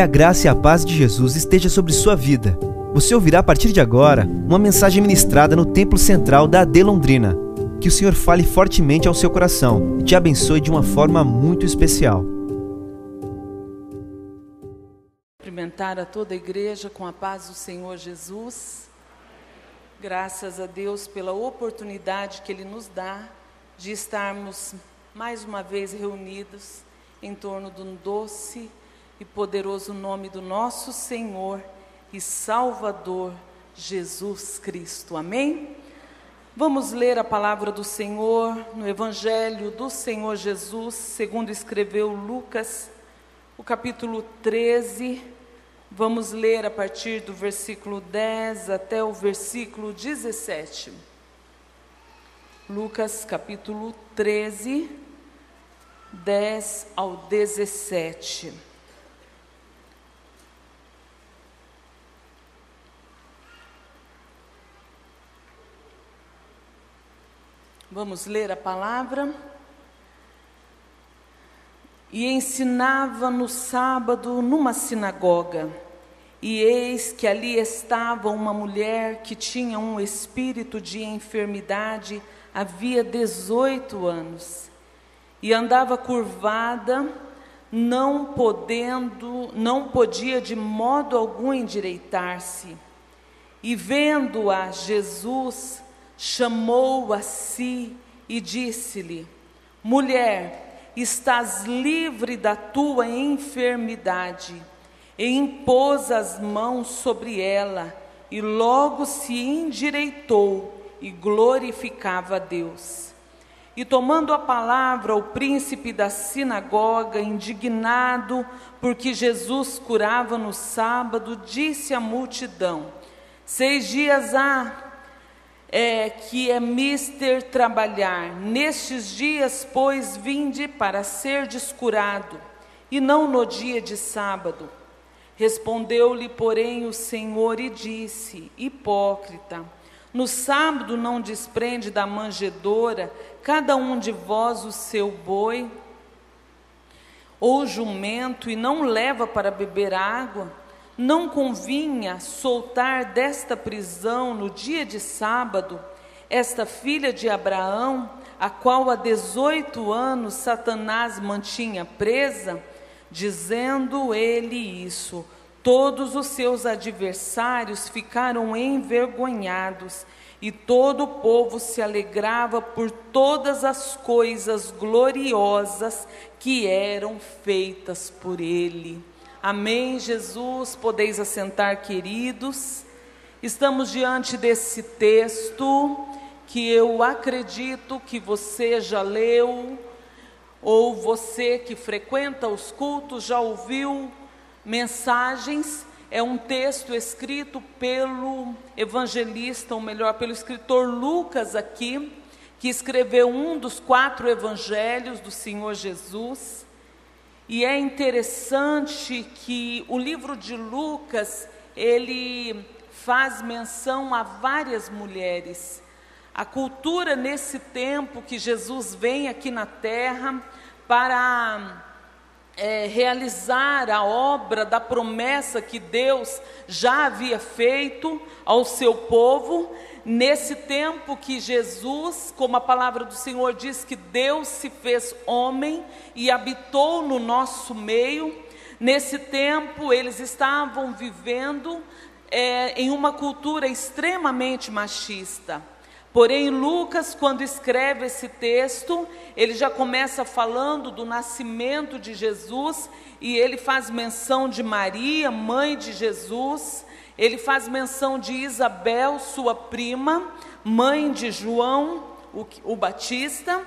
Que a graça e a paz de Jesus esteja sobre sua vida. Você ouvirá a partir de agora uma mensagem ministrada no Templo Central da AD Londrina. Que o Senhor fale fortemente ao seu coração e te abençoe de uma forma muito especial. Cumprimentar a toda a igreja com a paz do Senhor Jesus. Graças a Deus pela oportunidade que Ele nos dá de estarmos mais uma vez reunidos em torno do doce e poderoso nome do nosso Senhor e Salvador Jesus Cristo. Amém? Vamos ler a palavra do Senhor no Evangelho do Senhor Jesus, segundo escreveu Lucas, o capítulo 13. Vamos ler a partir do versículo 10 até o versículo 17. Lucas, capítulo 13, 10 ao 17. Vamos ler a palavra. E ensinava no sábado numa sinagoga. E eis que ali estava uma mulher que tinha um espírito de enfermidade havia 18 anos. E andava curvada, não podendo, não podia de modo algum endireitar-se. E vendo-a Jesus, chamou a si e disse-lhe: Mulher, estás livre da tua enfermidade. E impôs as mãos sobre ela, e logo se endireitou e glorificava a Deus. E tomando a palavra, o príncipe da sinagoga, indignado porque Jesus curava no sábado, disse à multidão: Seis dias há é, que é mister trabalhar. Nestes dias, pois, vinde para ser descurado, e não no dia de sábado. Respondeu-lhe, porém, o Senhor e disse: Hipócrita, no sábado não desprende da manjedora cada um de vós o seu boi ou jumento e não leva para beber água? Não convinha soltar desta prisão no dia de sábado esta filha de Abraão, a qual há 18 anos Satanás mantinha presa? Dizendo ele isso, todos os seus adversários ficaram envergonhados e todo o povo se alegrava por todas as coisas gloriosas que eram feitas por ele. Amém, Jesus. Podeis assentar, queridos. Estamos diante desse texto que eu acredito que você já leu, ou você que frequenta os cultos já ouviu mensagens. É um texto escrito pelo evangelista, ou melhor, pelo escritor Lucas aqui, que escreveu um dos quatro evangelhos do Senhor Jesus. E é interessante que o livro de Lucas, ele faz menção a várias mulheres. A cultura nesse tempo que Jesus vem aqui na terra para é, realizar a obra da promessa que Deus já havia feito ao seu povo, nesse tempo que Jesus, como a palavra do Senhor diz que Deus se fez homem e habitou no nosso meio, nesse tempo eles estavam vivendo é, em uma cultura extremamente machista. Porém, Lucas, quando escreve esse texto, ele já começa falando do nascimento de Jesus e ele faz menção de Maria, mãe de Jesus, ele faz menção de Isabel, sua prima, mãe de João, o, o Batista.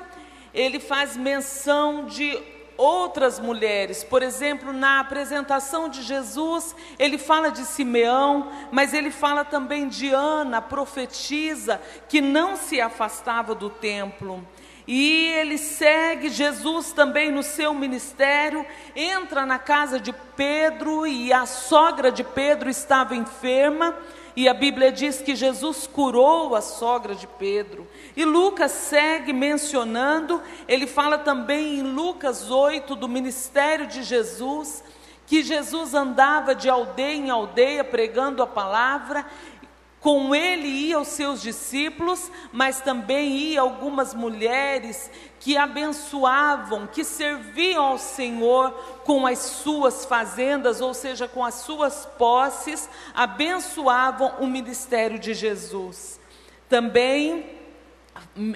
Ele faz menção de outras mulheres. Por exemplo, na apresentação de Jesus, ele fala de Simeão, mas ele fala também de Ana, profetisa, que não se afastava do templo. E ele segue Jesus também no seu ministério, entra na casa de Pedro e a sogra de Pedro estava enferma, e a Bíblia diz que Jesus curou a sogra de Pedro. E Lucas segue mencionando, ele fala também em Lucas 8 do ministério de Jesus, que Jesus andava de aldeia em aldeia pregando a palavra. Com ele ia os seus discípulos, mas também ia algumas mulheres que abençoavam, que serviam ao Senhor com as suas fazendas, ou seja, com as suas posses, abençoavam o ministério de Jesus. Também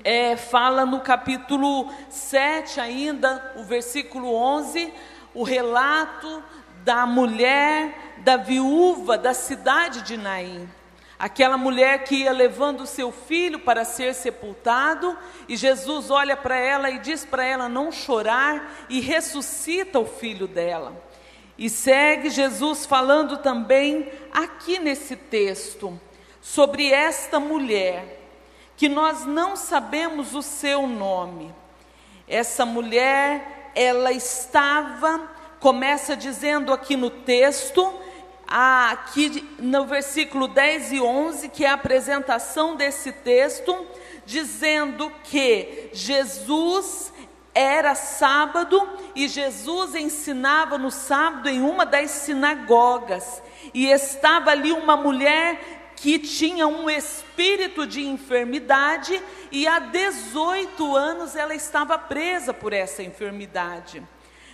é, fala no capítulo 7 ainda, o versículo 11, o relato da mulher, da viúva da cidade de Naim. Aquela mulher que ia levando o seu filho para ser sepultado, e Jesus olha para ela e diz para ela não chorar, e ressuscita o filho dela. E segue Jesus falando também aqui nesse texto sobre esta mulher, que nós não sabemos o seu nome. Essa mulher, ela estava começa dizendo aqui no texto, aqui no versículo 10 e 11, que é a apresentação desse texto, dizendo que Jesus era sábado e Jesus ensinava no sábado em uma das sinagogas. E estava ali uma mulher que tinha um espírito de enfermidade e há 18 anos ela estava presa por essa enfermidade.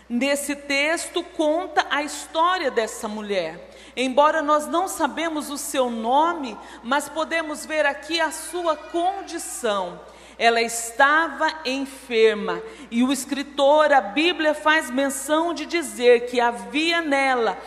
Nesse texto conta a história dessa mulher. Embora nós não sabemos o seu nome, mas podemos ver aqui a sua condição. Ela estava enferma e o escritor, a Bíblia faz menção de dizer que havia nela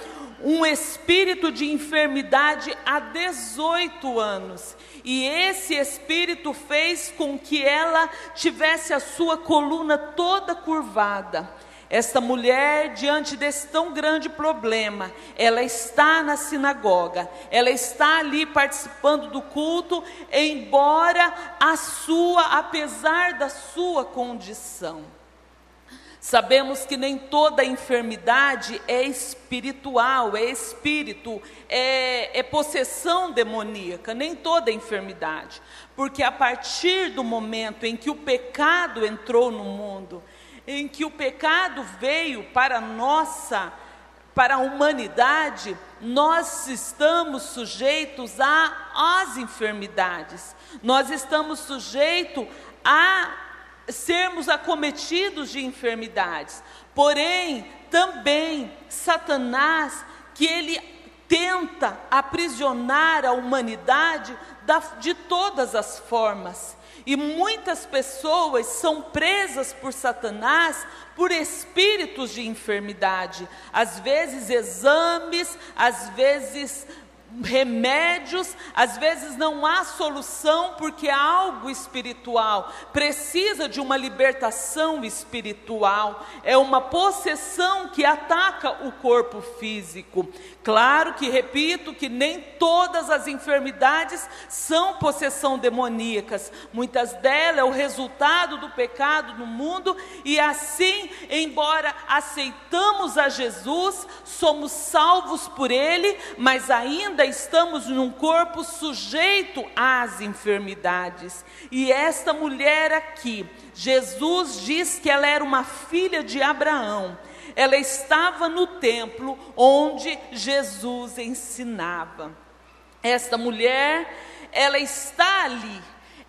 um espírito de enfermidade há 18 anos. E esse espírito fez com que ela tivesse a sua coluna toda curvada. Esta mulher, diante desse tão grande problema, ela está na sinagoga, ela está ali participando do culto, embora a sua, apesar da sua condição. Sabemos que nem toda enfermidade é espiritual, é espírito, é, é possessão demoníaca, nem toda enfermidade, porque a partir do momento em que o pecado entrou no mundo, em que o pecado veio para nossa, para a humanidade, nós estamos sujeitos às enfermidades, nós estamos sujeitos a sermos acometidos de enfermidades. Porém, também Satanás, que ele tenta aprisionar a humanidade de todas as formas. E muitas pessoas são presas por Satanás por espíritos de enfermidade, às vezes exames, às vezes remédios, às vezes não há solução porque há algo espiritual, precisa de uma libertação espiritual, é uma possessão que ataca o corpo físico. Claro que, repito, que nem todas as enfermidades são possessão demoníacas, muitas delas é o resultado do pecado no mundo, e assim, embora aceitamos a Jesus, somos salvos por Ele, mas ainda estamos num corpo sujeito às enfermidades. E esta mulher aqui, Jesus diz que ela era uma filha de Abraão. Ela estava no templo onde Jesus ensinava. Esta mulher, ela está ali.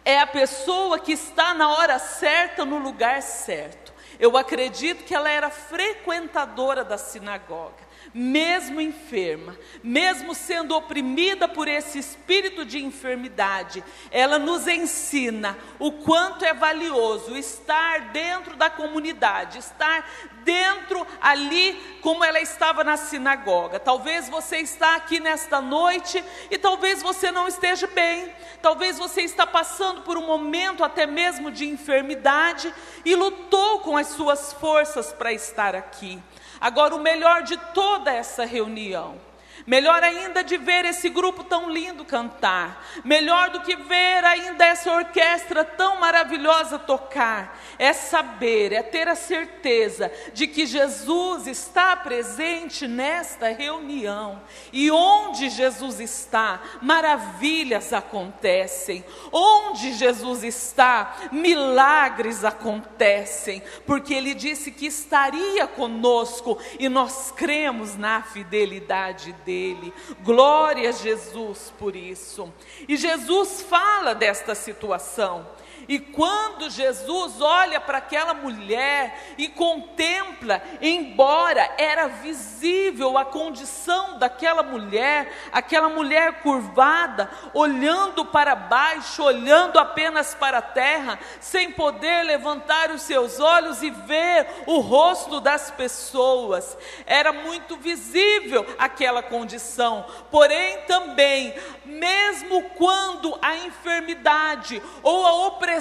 É a pessoa que está na hora certa, no lugar certo. Eu acredito que ela era frequentadora da sinagoga mesmo enferma, mesmo sendo oprimida por esse espírito de enfermidade, ela nos ensina o quanto é valioso estar dentro da comunidade, estar dentro ali como ela estava na sinagoga. Talvez você está aqui nesta noite e talvez você não esteja bem. Talvez você está passando por um momento até mesmo de enfermidade e lutou com as suas forças para estar aqui. Agora, o melhor de toda essa reunião, Melhor ainda de ver esse grupo tão lindo cantar. Melhor do que ver ainda essa orquestra tão maravilhosa tocar. É saber, é ter a certeza de que Jesus está presente nesta reunião. E onde Jesus está, maravilhas acontecem. Onde Jesus está, milagres acontecem. Porque ele disse que estaria conosco e nós cremos na fidelidade dele dele. Glória a Jesus por isso. E Jesus fala desta situação. E quando Jesus olha para aquela mulher e contempla, embora era visível a condição daquela mulher, aquela mulher curvada, olhando para baixo, olhando apenas para a terra, sem poder levantar os seus olhos e ver o rosto das pessoas, era muito visível aquela condição. Porém, também, mesmo quando a enfermidade ou a opressão,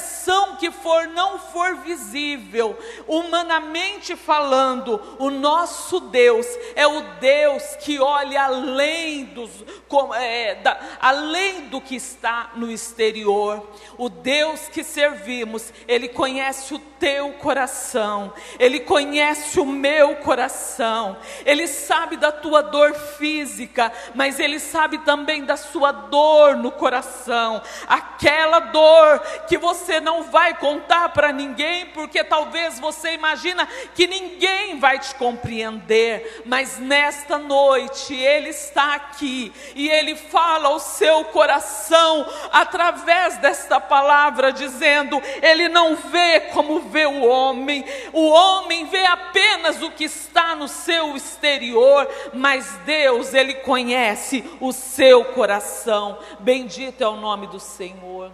que for não for visível, humanamente falando, o nosso Deus é o Deus que olha além dos, é, da, além do que está no exterior. O Deus que servimos, Ele conhece o teu coração, Ele conhece o meu coração, Ele sabe da tua dor física, mas Ele sabe também da sua dor no coração, aquela dor que você não vai contar para ninguém, porque talvez você imagina que ninguém vai te compreender, mas nesta noite Ele está aqui e Ele fala ao seu coração através desta palavra, dizendo: Ele não vê como vê o homem, o homem vê apenas o que está no seu exterior, mas Deus, Ele conhece o seu coração. Bendito é o nome do Senhor.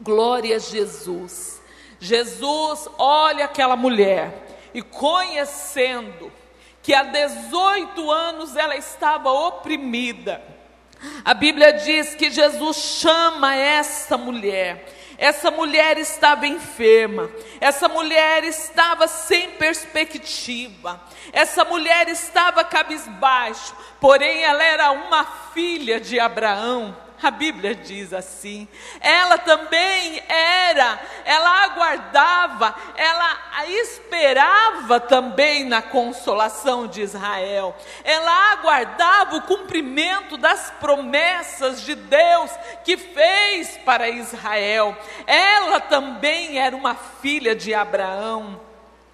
Glória a Jesus. Jesus olha aquela mulher e conhecendo que há 18 anos ela estava oprimida. A Bíblia diz que Jesus chama essa mulher essa mulher estava enferma, essa mulher estava sem perspectiva, essa mulher estava cabisbaixo, porém ela era uma filha de Abraão. A Bíblia diz assim. Ela também era, ela aguardava, ela esperava também na consolação de Israel. Ela aguardava o cumprimento das promessas de Deus que fez para Israel. Ela também era uma filha de Abraão.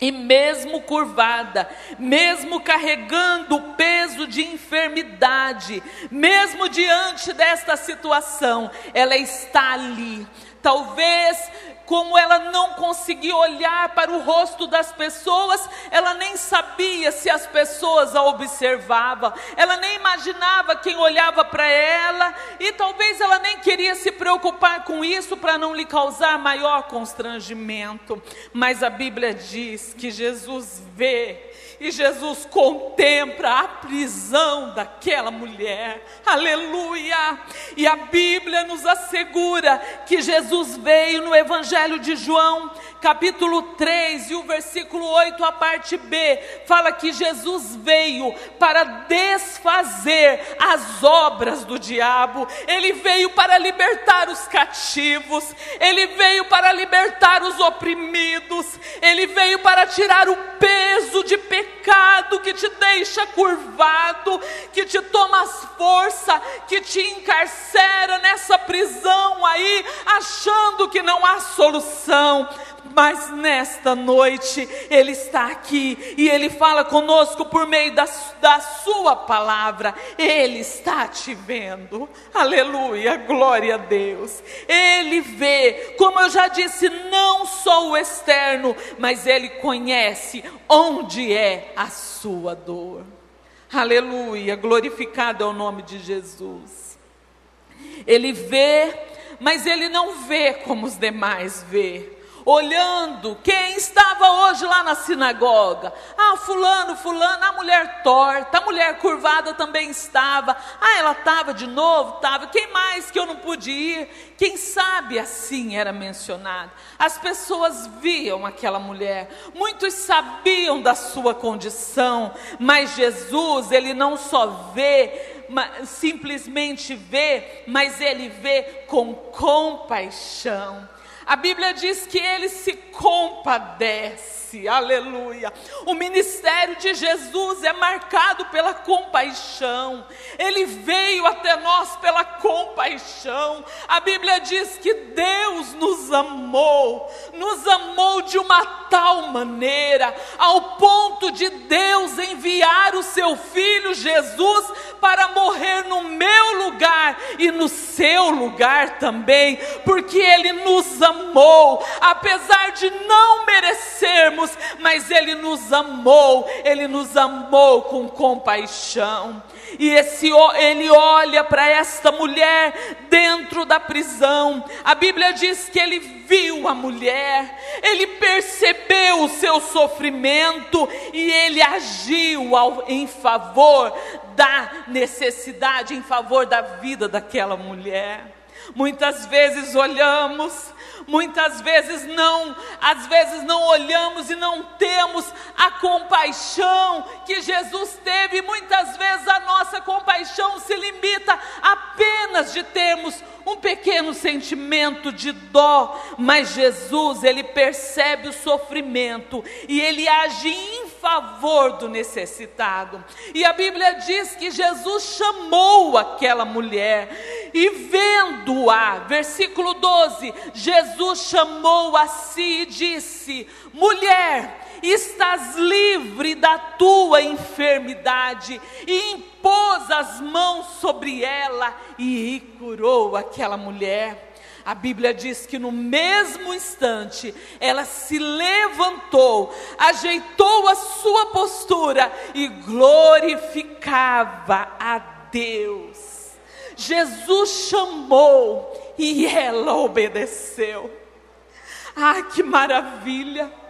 E mesmo curvada, mesmo carregando o peso de enfermidade, mesmo diante desta situação, ela está ali. Talvez como ela não conseguia olhar para o rosto das pessoas, ela nem sabia se as pessoas a observavam, ela nem imaginava quem olhava para ela, e talvez ela nem queria se preocupar com isso para não lhe causar maior constrangimento. Mas a Bíblia diz que Jesus vê e Jesus contempla a prisão daquela mulher. Aleluia! E a Bíblia nos assegura que Jesus veio no Evangelho de João, capítulo 3 e o versículo 8, a parte B, fala que Jesus veio para desfazer as obras do diabo, ele veio para libertar os cativos, ele veio para libertar os oprimidos, ele veio para tirar o peso de pecado que te deixa curvado, que te toma força, que te encarcera nessa prisão aí, achando que não há solução mas nesta noite Ele está aqui e Ele fala conosco por meio da, da Sua palavra. Ele está te vendo, aleluia, glória a Deus. Ele vê, como eu já disse, não só o externo, mas Ele conhece onde é a sua dor. Aleluia, glorificado é o nome de Jesus. Ele vê, mas ele não vê como os demais vê. Olhando quem estava hoje lá na sinagoga. Ah, fulano, fulano, a mulher torta, a mulher curvada também estava. Ah, ela estava de novo, estava. Quem mais que eu não pude ir? Quem sabe assim era mencionado. As pessoas viam aquela mulher, muitos sabiam da sua condição, mas Jesus, ele não só vê, simplesmente vê, mas ele vê com compaixão. A Bíblia diz que ele se compadece, aleluia. O ministério de Jesus é marcado pela compaixão, ele veio até nós pela compaixão. A Bíblia diz que Deus nos amou, nos amou de uma tal maneira, ao ponto de Deus enviar o seu filho Jesus para morrer no meu lugar e no seu lugar também, porque ele nos amou apesar de não merecermos, mas Ele nos amou, Ele nos amou com compaixão. E esse, ele olha para esta mulher dentro da prisão. A Bíblia diz que ele viu a mulher, ele percebeu o seu sofrimento e ele agiu ao, em favor da necessidade, em favor da vida daquela mulher. Muitas vezes olhamos muitas vezes não, às vezes não olhamos e não temos a compaixão que Jesus teve, muitas vezes a nossa compaixão se limita apenas de termos um pequeno sentimento de dó, mas Jesus, ele percebe o sofrimento e ele age em favor do necessitado. E a Bíblia diz que Jesus chamou aquela mulher e vendo-a, versículo 12, Jesus chamou a si e disse: Mulher, estás livre da tua enfermidade, e impôs as mãos sobre ela e curou aquela mulher. A Bíblia diz que no mesmo instante ela se levantou, ajeitou a sua postura e glorificava a Deus. Jesus chamou e ela obedeceu. Ah, que maravilha!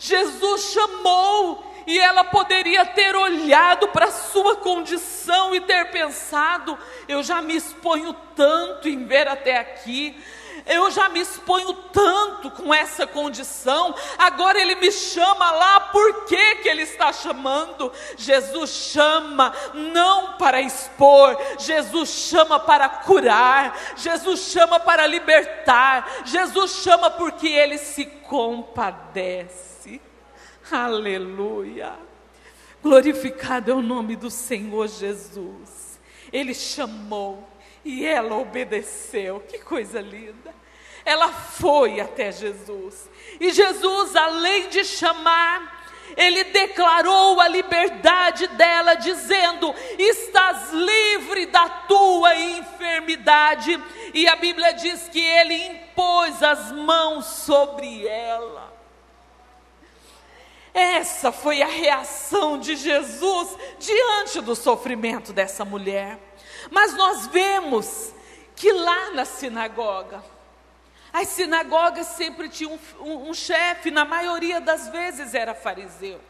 Jesus chamou e ela poderia ter olhado para a sua condição e ter pensado: eu já me exponho tanto em ver até aqui, eu já me exponho tanto com essa condição, agora ele me chama lá, por que, que ele está chamando? Jesus chama não para expor, Jesus chama para curar, Jesus chama para libertar, Jesus chama porque ele se compadece. Aleluia. Glorificado é o nome do Senhor Jesus. Ele chamou e ela obedeceu. Que coisa linda. Ela foi até Jesus. E Jesus, além de chamar, ele declarou a liberdade dela, dizendo: Estás livre da tua enfermidade. E a Bíblia diz que ele impôs as mãos sobre ela. Essa foi a reação de Jesus diante do sofrimento dessa mulher. Mas nós vemos que lá na sinagoga, as sinagogas sempre tinham um, um, um chefe, na maioria das vezes era fariseu.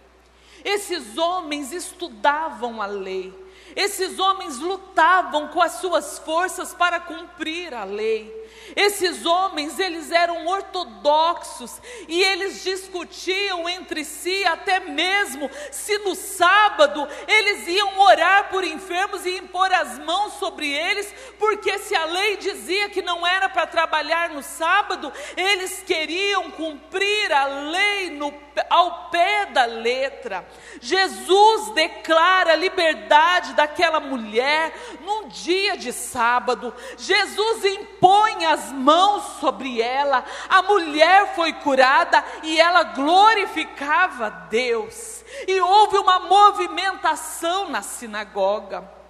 Esses homens estudavam a lei, esses homens lutavam com as suas forças para cumprir a lei. Esses homens, eles eram ortodoxos e eles discutiam entre si até mesmo se no sábado eles iam orar por enfermos e impor as mãos sobre eles, porque se a lei dizia que não era para trabalhar no sábado, eles queriam cumprir a lei no, ao pé da letra. Jesus declara a liberdade daquela mulher num dia de sábado. Jesus impõe as mãos sobre ela, a mulher foi curada e ela glorificava Deus. E houve uma movimentação na sinagoga.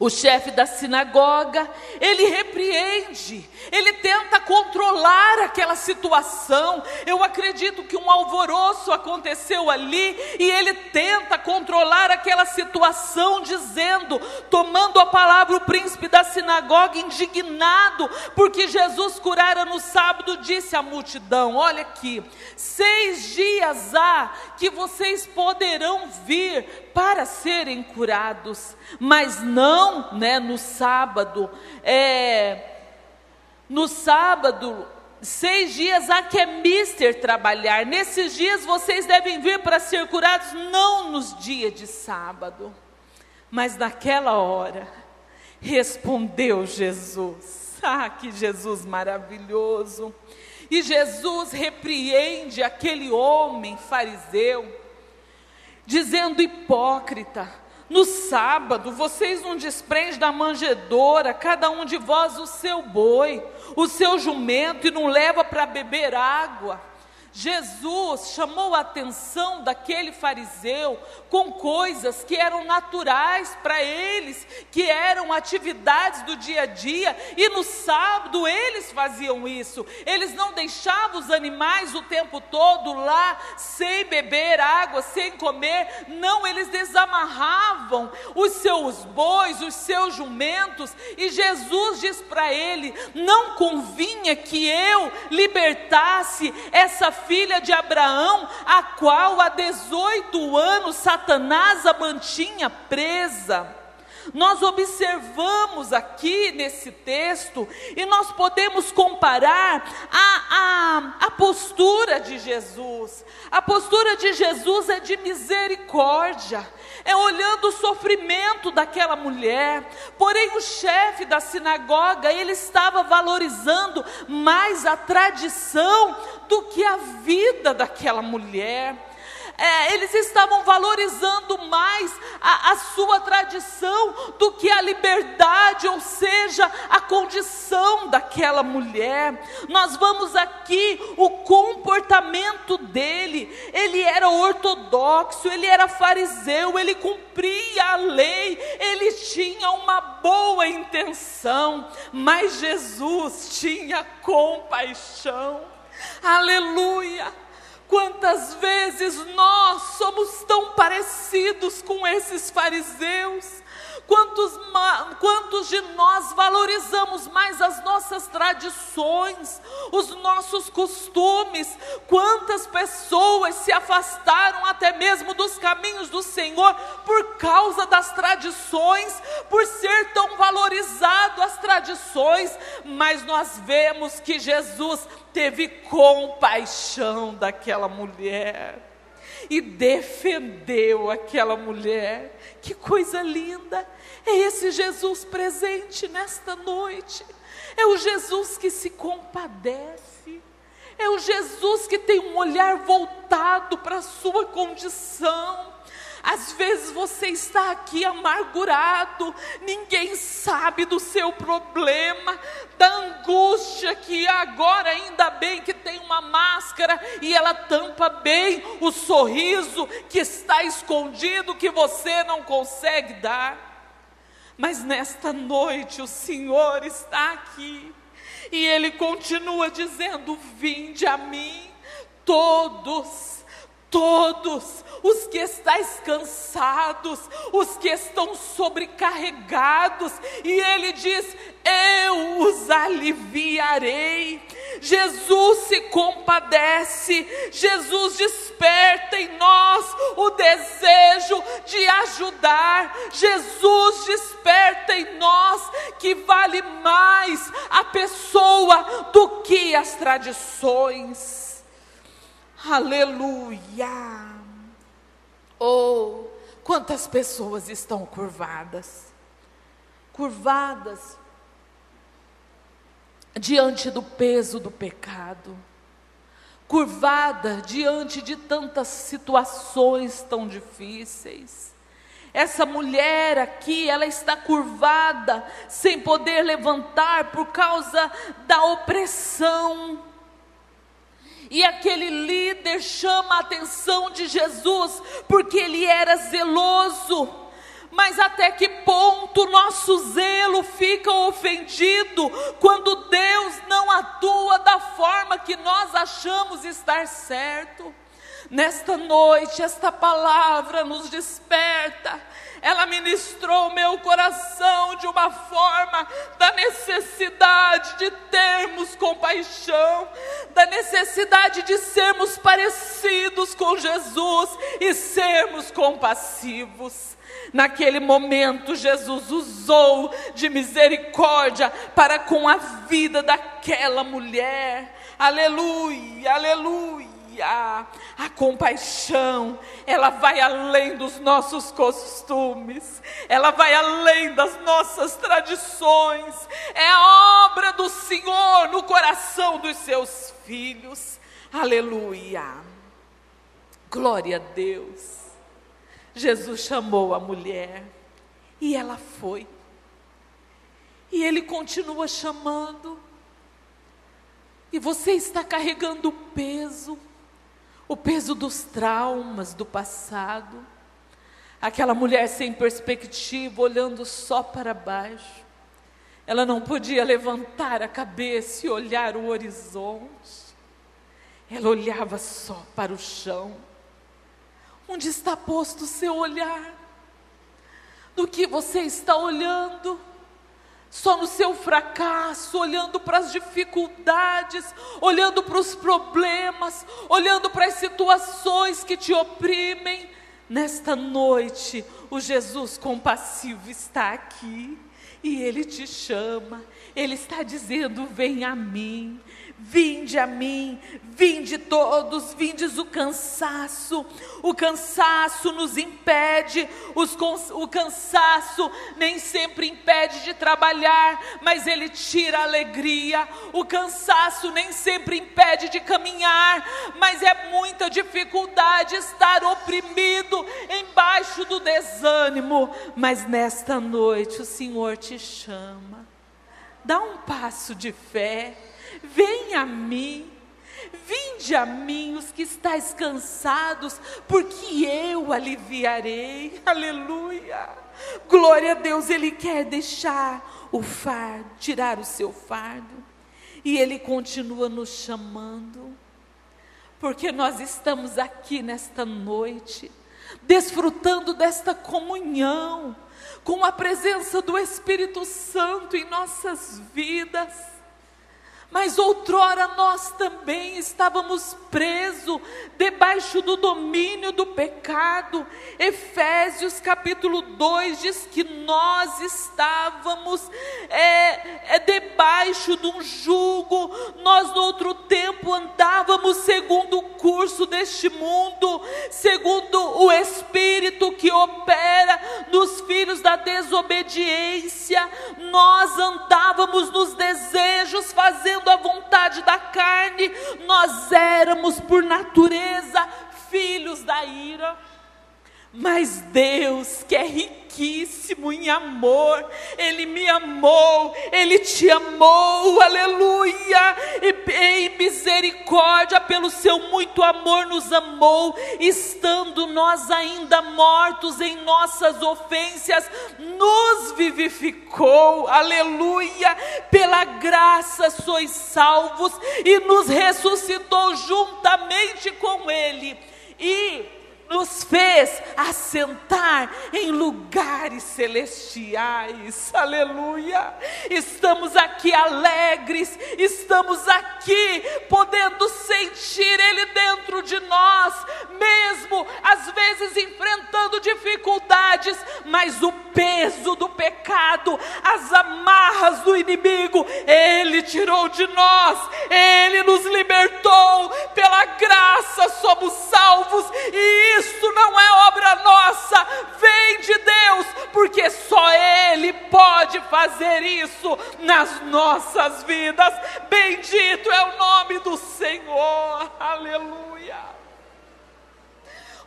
O chefe da sinagoga, ele repreende, ele tenta controlar aquela situação. Eu acredito que um alvoroço aconteceu ali e ele tenta controlar aquela situação, dizendo, tomando a palavra, o príncipe da sinagoga, indignado, porque Jesus curara no sábado, disse à multidão: Olha aqui, seis dias há que vocês poderão vir para serem curados, mas não, né, no sábado, é, no sábado, seis dias há que é mister trabalhar, nesses dias vocês devem vir para ser curados, não nos dias de sábado, mas naquela hora, respondeu Jesus, ah, que Jesus maravilhoso, e Jesus repreende aquele homem fariseu, dizendo: hipócrita, no sábado vocês não desprendem da manjedoura, cada um de vós o seu boi, o seu jumento, e não leva para beber água. Jesus chamou a atenção daquele fariseu com coisas que eram naturais para eles, que eram atividades do dia a dia, e no sábado eles faziam isso. Eles não deixavam os animais o tempo todo lá, sem beber água, sem comer, não, eles desamarravam os seus bois, os seus jumentos, e Jesus diz para ele: Não convinha que eu libertasse essa filha de Abraão, a qual há 18 anos Satanás a mantinha presa. Nós observamos aqui nesse texto e nós podemos comparar a, a, a postura de Jesus. A postura de Jesus é de misericórdia, é olhando o sofrimento daquela mulher. Porém, o chefe da sinagoga, ele estava valorizando mais a tradição do que a vida daquela mulher é, eles estavam valorizando mais a, a sua tradição do que a liberdade, ou seja, a condição daquela mulher. Nós vamos aqui o comportamento dele. Ele era ortodoxo, ele era fariseu, ele cumpria a lei, ele tinha uma boa intenção, mas Jesus tinha compaixão. Aleluia! Quantas vezes nós somos tão parecidos com esses fariseus? Quantos, quantos de nós valorizamos mais as nossas tradições, os nossos costumes? Quantas pessoas se afastaram até mesmo dos caminhos do Senhor por causa das tradições, por ser tão valorizado as tradições? Mas nós vemos que Jesus teve compaixão daquela mulher e defendeu aquela mulher. Que coisa linda! É esse Jesus presente nesta noite. É o Jesus que se compadece. É o Jesus que tem um olhar voltado para a sua condição. Às vezes você está aqui amargurado, ninguém sabe do seu problema, da angústia que agora ainda bem que tem uma máscara e ela tampa bem o sorriso que está escondido que você não consegue dar. Mas nesta noite o Senhor está aqui. E Ele continua dizendo: Vinde a mim, todos todos os que estáis cansados, os que estão sobrecarregados, e ele diz: Eu os aliviarei. Jesus se compadece, Jesus desperta em nós o desejo de ajudar, Jesus desperta em nós que vale mais a pessoa do que as tradições. Aleluia! Oh, quantas pessoas estão curvadas, curvadas diante do peso do pecado, curvada diante de tantas situações tão difíceis. Essa mulher aqui, ela está curvada, sem poder levantar por causa da opressão e aquele líder chama a atenção de Jesus, porque ele era zeloso. Mas até que ponto nosso zelo fica ofendido quando Deus não atua da forma que nós achamos estar certo? Nesta noite, esta palavra nos desperta ela ministrou meu coração de uma forma da necessidade de termos compaixão, da necessidade de sermos parecidos com Jesus e sermos compassivos. Naquele momento, Jesus usou de misericórdia para com a vida daquela mulher. Aleluia, aleluia a, compaixão, ela vai além dos nossos costumes, ela vai além das nossas tradições, é a obra do Senhor no coração dos seus filhos. Aleluia. Glória a Deus. Jesus chamou a mulher e ela foi. E ele continua chamando. E você está carregando peso o peso dos traumas do passado, aquela mulher sem perspectiva, olhando só para baixo. Ela não podia levantar a cabeça e olhar o horizonte. Ela olhava só para o chão. Onde está posto o seu olhar? Do que você está olhando? Só no seu fracasso, olhando para as dificuldades, olhando para os problemas, olhando para as situações que te oprimem. Nesta noite, o Jesus compassivo está aqui e ele te chama, ele está dizendo: Vem a mim, Vinde a mim, vinde todos, vindes o cansaço. O cansaço nos impede, os, o cansaço nem sempre impede de trabalhar, mas ele tira a alegria. O cansaço nem sempre impede de caminhar, mas é muita dificuldade estar oprimido embaixo do desânimo. Mas nesta noite o Senhor te chama. Dá um passo de fé Venha a mim, vinde a mim os que estáis cansados, porque eu aliviarei. Aleluia. Glória a Deus, Ele quer deixar o fardo, tirar o seu fardo. E Ele continua nos chamando, porque nós estamos aqui nesta noite, desfrutando desta comunhão, com a presença do Espírito Santo em nossas vidas mas outrora nós também estávamos presos debaixo do domínio do pecado. Efésios capítulo 2 diz que nós estávamos é, é, debaixo de um jugo, nós no outro tempo andávamos segundo o curso deste mundo, segundo o Espírito que opera nos filhos da desobediência, nós andávamos nos desejos, fazendo fazendo a vontade da carne, nós éramos por natureza filhos da ira. Mas Deus, que é riquíssimo em amor, Ele me amou, Ele te amou, aleluia, e em misericórdia, pelo seu muito amor, nos amou, estando nós ainda mortos em nossas ofensas, nos vivificou, aleluia, pela graça sois salvos, e nos ressuscitou juntamente com Ele, e nos fez assentar em lugares celestiais. Aleluia! Estamos aqui alegres, estamos aqui podendo sentir Ele dentro de nós, mesmo às vezes enfrentando dificuldades, mas o peso do pecado, as amarras do inimigo, Ele tirou de nós, Ele nos libertou, pela graça somos nossas vidas. Bendito é o nome do Senhor, aleluia.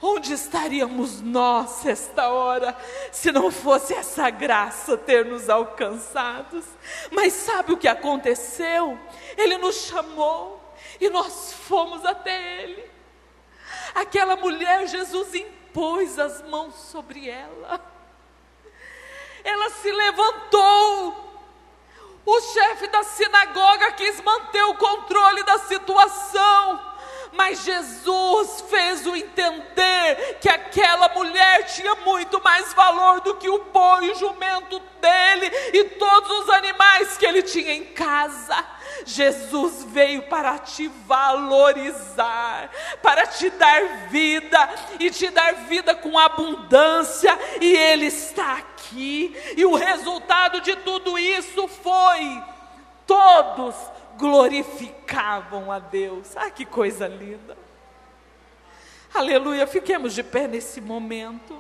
Onde estaríamos nós esta hora, se não fosse essa graça ter nos alcançados? Mas sabe o que aconteceu? Ele nos chamou e nós fomos até Ele. Aquela mulher, Jesus impôs as mãos sobre ela. ela se levantou. O chefe da sinagoga quis manter o controle da situação. Mas Jesus fez o entender que aquela mulher tinha muito mais valor do que o boi e o jumento dele e todos os animais que ele tinha em casa. Jesus veio para te valorizar, para te dar vida e te dar vida com abundância, e Ele está aqui. E o resultado de tudo isso foi: todos glorificavam a Deus. Ah, que coisa linda! Aleluia, fiquemos de pé nesse momento.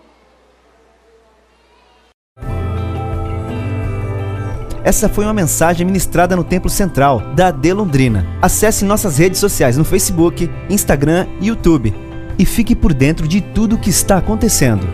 Essa foi uma mensagem ministrada no Templo Central da AD Londrina. Acesse nossas redes sociais no Facebook, Instagram e YouTube e fique por dentro de tudo o que está acontecendo.